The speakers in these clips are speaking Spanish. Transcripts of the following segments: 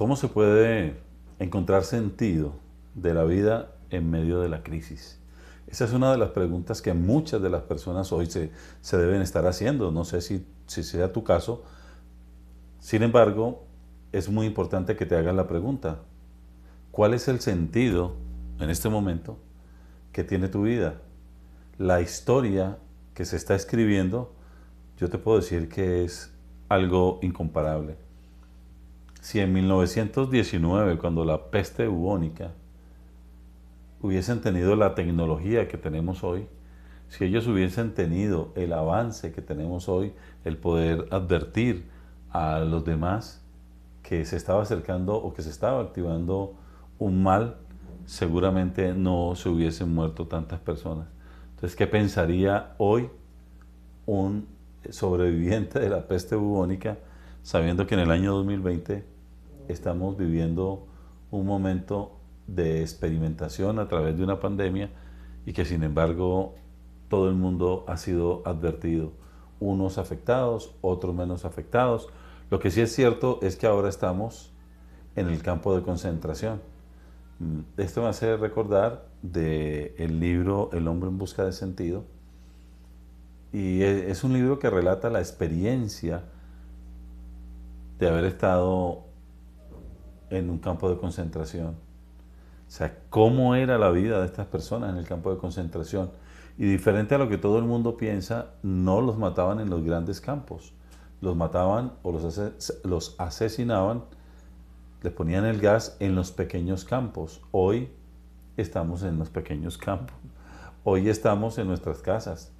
¿Cómo se puede encontrar sentido de la vida en medio de la crisis? Esa es una de las preguntas que muchas de las personas hoy se, deben estar haciendo. No sé si, si sea tu caso. Sin embargo, es muy importante que te hagas la pregunta. ¿Cuál es el sentido en este momento que tiene tu vida? La historia que se está escribiendo, yo te puedo decir que es algo incomparable. Si en 1919, cuando la peste bubónica, hubiesen tenido la tecnología que tenemos hoy, si ellos hubiesen tenido el avance que tenemos hoy, el poder advertir a los demás que se estaba acercando o que se estaba activando un mal, seguramente no se hubiesen muerto tantas personas. Entonces, ¿qué pensaría hoy un sobreviviente de la peste bubónica sabiendo que en el año 2020 estamos viviendo un momento de experimentación a través de una pandemia y que sin embargo todo el mundo ha sido advertido, unos afectados, otros menos afectados. Lo que sí es cierto es que ahora estamos en el campo de concentración. Mm, esto me hace recordar del el libro El hombre en busca de sentido. Y e, es un libro que relata la experiencia de haber estado en un campo de concentración. O sea, cómo era la vida de estas personas en el campo de concentración. Y diferente a lo que todo el mundo piensa, no los mataban en los grandes campos. Los mataban o los, los asesinaban, les ponían el gas en los pequeños campos. Hoy estamos en los pequeños campos. Hoy estamos en nuestras casas.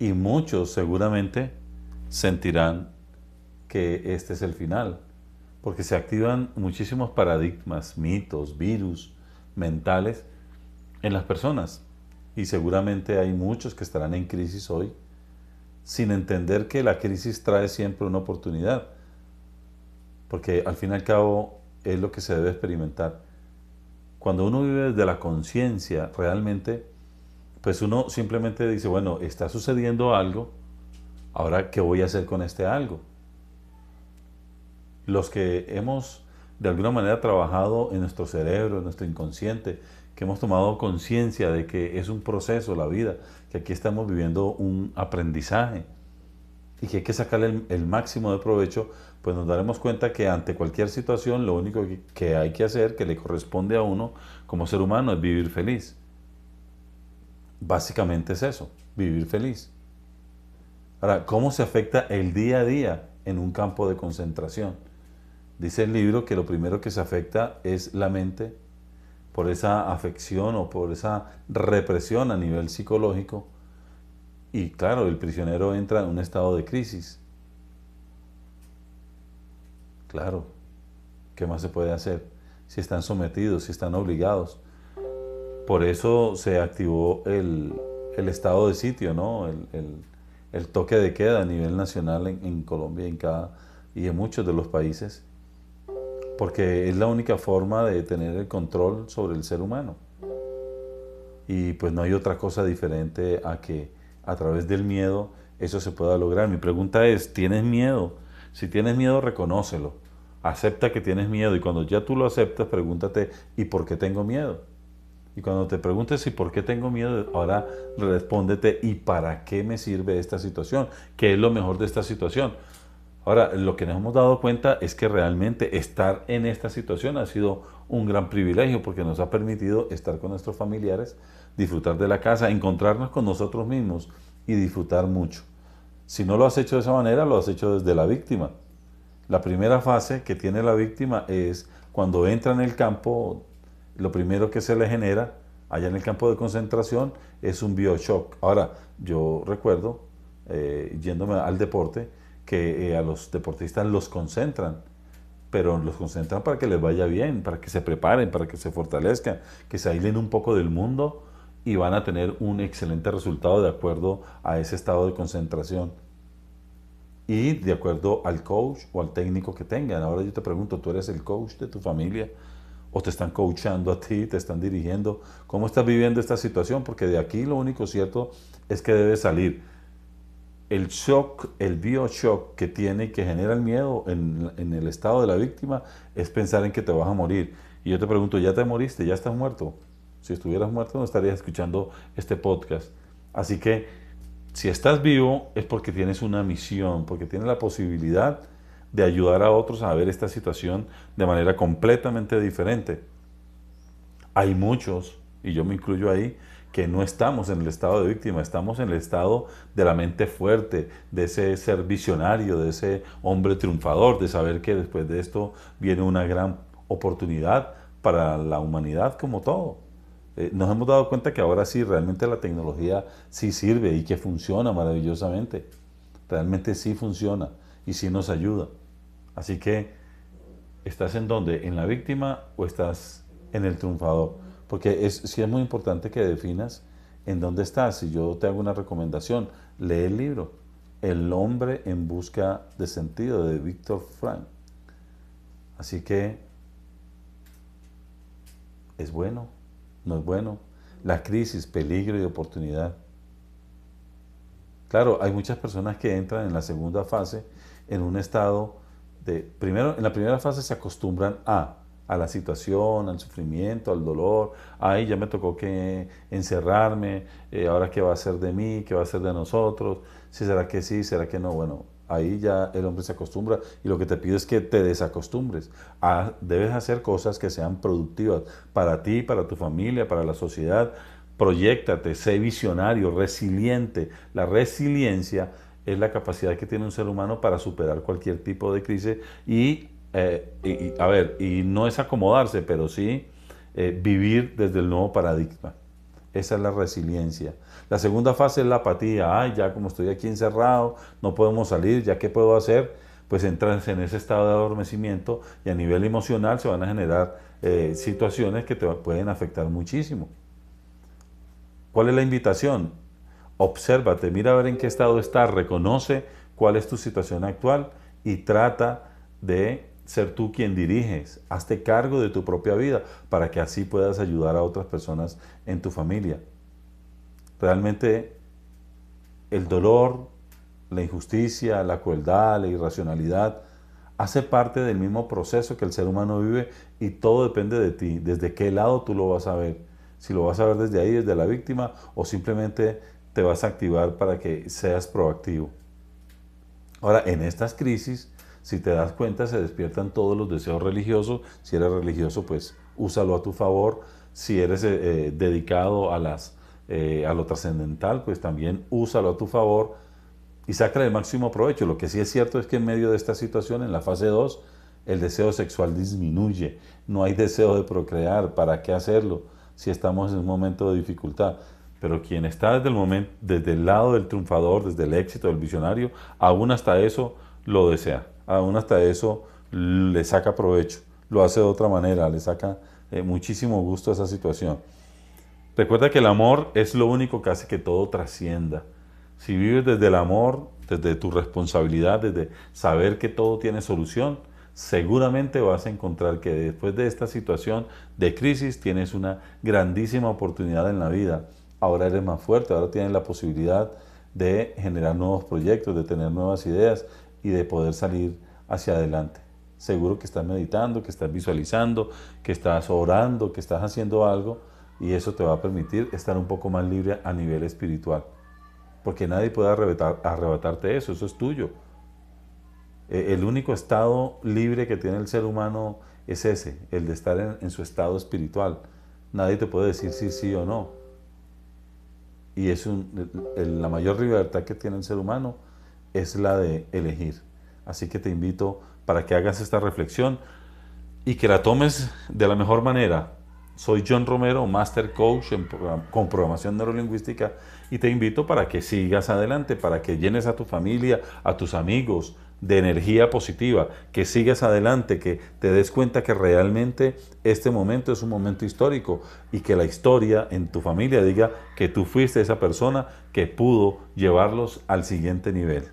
Y muchos seguramente sentirán que este es el final porque se activan muchísimos paradigmas, mitos, virus mentales en las personas. Y seguramente hay muchos que estarán en crisis hoy sin entender que la crisis trae siempre una oportunidad. Porque al fin y al cabo es lo que se debe experimentar. Cuando uno vive desde la conciencia, realmente, pues uno simplemente dice, bueno, está sucediendo algo, ahora, ¿qué voy a hacer con este algo? Los que hemos de alguna manera trabajado en nuestro cerebro, en nuestro inconsciente, que hemos tomado conciencia de que es un proceso la vida, que aquí estamos viviendo un aprendizaje y que hay que sacarle el, máximo de provecho, pues nos daremos cuenta que ante cualquier situación lo único que, que hay que hacer, que le corresponde a uno como ser humano, es vivir feliz. Básicamente es eso, vivir feliz. Ahora, ¿cómo se afecta el día a día en un campo de concentración? Dice el libro que lo primero que se afecta es la mente por esa afección o por esa represión a nivel psicológico. Y claro, el prisionero entra en un estado de crisis. Claro, ¿qué más se puede hacer? Si están sometidos, si están obligados. Por eso se activó el, estado de sitio, ¿no? El, toque de queda a nivel nacional en Colombia en cada, y en muchos de los países porque es la única forma de tener el control sobre el ser humano. Y pues no hay otra cosa diferente a que a través del miedo eso se pueda lograr. Mi pregunta es, ¿tienes miedo? Si tienes miedo, reconócelo. Acepta que tienes miedo y cuando ya tú lo aceptas, pregúntate, ¿y por qué tengo miedo? Y cuando te preguntes, ¿y por qué tengo miedo? Ahora respóndete, ¿y para qué me sirve esta situación? ¿Qué es lo mejor de esta situación? Ahora, lo que nos hemos dado cuenta es que realmente estar en esta situación ha sido un gran privilegio porque nos ha permitido estar con nuestros familiares, disfrutar de la casa, encontrarnos con nosotros mismos y disfrutar mucho. Si no lo has hecho de esa manera, lo has hecho desde la víctima. La primera fase que tiene la víctima es cuando entra en el campo, lo primero que se le genera allá en el campo de concentración es un bioshock. Ahora, yo recuerdo, eh, yéndome al deporte, que eh, a los deportistas los concentran, pero los concentran para que les vaya bien, para que se preparen, para que se fortalezcan, que se aíslen un poco del mundo y van a tener un excelente resultado de acuerdo a ese estado de concentración y de acuerdo al coach o al técnico que tengan. Ahora yo te pregunto, ¿tú eres el coach de tu familia? ¿O te están coachando a ti, te están dirigiendo? ¿Cómo estás viviendo esta situación? Porque de aquí lo único cierto es que debes salir el shock, el bioshock que tiene que genera el miedo en, en, el estado de la víctima es pensar en que te vas a morir. Y yo te pregunto, ¿ya te moriste? ¿Ya estás muerto? Si estuvieras muerto no estarías escuchando este podcast. Así que si estás vivo es porque tienes una misión, porque tienes la posibilidad de ayudar a otros a ver esta situación de manera completamente diferente. Hay muchos, y yo me incluyo ahí, que no estamos en el estado de víctima, estamos en el estado de la mente fuerte, de ese ser visionario, de ese hombre triunfador, de saber que después de esto viene una gran oportunidad para la humanidad como todo. Eh, nos hemos dado cuenta que ahora sí, realmente la tecnología sí sirve y que funciona maravillosamente. Realmente sí funciona y sí nos ayuda. Así que, ¿estás en dónde? ¿En la víctima o estás en el triunfador? Porque es, sí es muy importante que definas en dónde estás. Si yo te hago una recomendación, lee el libro El hombre en busca de sentido de Víctor Frank. Así que es bueno, no es bueno. La crisis, peligro y oportunidad. Claro, hay muchas personas que entran en la segunda fase en un estado de, primero, en la primera fase se acostumbran a, a la situación, al sufrimiento, al dolor. Ay, ya me tocó que encerrarme, eh, ahora qué va a ser de mí, qué va a ser de nosotros, si será que sí, será que no. Bueno, ahí ya el hombre se acostumbra y lo que te pido es que te desacostumbres. A, debes hacer cosas que sean productivas para ti, para tu familia, para la sociedad. Proyectate, sé visionario, resiliente. La resiliencia es la capacidad que tiene un ser humano para superar cualquier tipo de crisis y, eh, a ver, y no es acomodarse, pero sí eh, vivir desde el nuevo paradigma. Esa es la resiliencia. La segunda fase es la apatía. Ay, ya como estoy aquí encerrado, no podemos salir, ¿ya qué puedo hacer? Pues entras en ese estado de adormecimiento y a nivel emocional se van a generar eh, situaciones que te pueden afectar muchísimo. ¿Cuál es la invitación? Obsérvate, mira a ver en qué estado estás, reconoce cuál es tu situación actual y trata de ser tú quien diriges. Hazte cargo de tu propia vida para que así puedas ayudar a otras personas en tu familia. Realmente el dolor, la injusticia, la crueldad, la irracionalidad, hace parte del mismo proceso que el ser humano vive y todo depende de ti, desde qué lado tú lo vas a ver. Si lo vas a ver desde ahí, desde la víctima, o simplemente te vas a activar para que seas proactivo. Ahora, en estas crisis, si te das cuenta, se despiertan todos los deseos religiosos. Si eres religioso, pues úsalo a tu favor. Si eres eh, eh, dedicado a, las, eh, a lo trascendental, pues también úsalo a tu favor y sácale el máximo provecho. Lo que sí es cierto es que en medio de esta situación, en la fase 2, el deseo sexual disminuye. No hay deseo de procrear. ¿Para qué hacerlo si estamos en un momento de dificultad? Pero quien está desde el, momento, desde el lado del triunfador, desde el éxito del visionario, aún hasta eso lo desea, aún hasta eso le saca provecho, lo hace de otra manera, le saca eh, muchísimo gusto a esa situación. Recuerda que el amor es lo único que hace que todo trascienda. Si vives desde el amor, desde tu responsabilidad, desde saber que todo tiene solución, seguramente vas a encontrar que después de esta situación de crisis tienes una grandísima oportunidad en la vida ahora eres más fuerte, ahora tienes la posibilidad de generar nuevos proyectos, de tener nuevas ideas y de poder salir hacia adelante. Seguro que estás meditando, que estás visualizando, que estás orando, que estás haciendo algo y eso te va a permitir estar un poco más libre a nivel espiritual. Porque nadie puede arrebatarte eso, eso es tuyo. E, el único estado libre que tiene el ser humano es ese, el de estar en, su estado espiritual. Nadie te puede decir sí, sí o no y es la mayor libertad que tiene el ser humano es la de elegir. Así que te invito para que hagas esta reflexión y que la tomes de la mejor manera. Soy John Romero, Master Coach con programación neurolingüística y te invito para que sigas adelante, para que llenes a tu familia, a tus amigos, de energía positiva, que sigas adelante, que te des cuenta que realmente este momento es un momento histórico y que la historia en tu familia diga que tú fuiste esa persona que pudo llevarlos al siguiente nivel.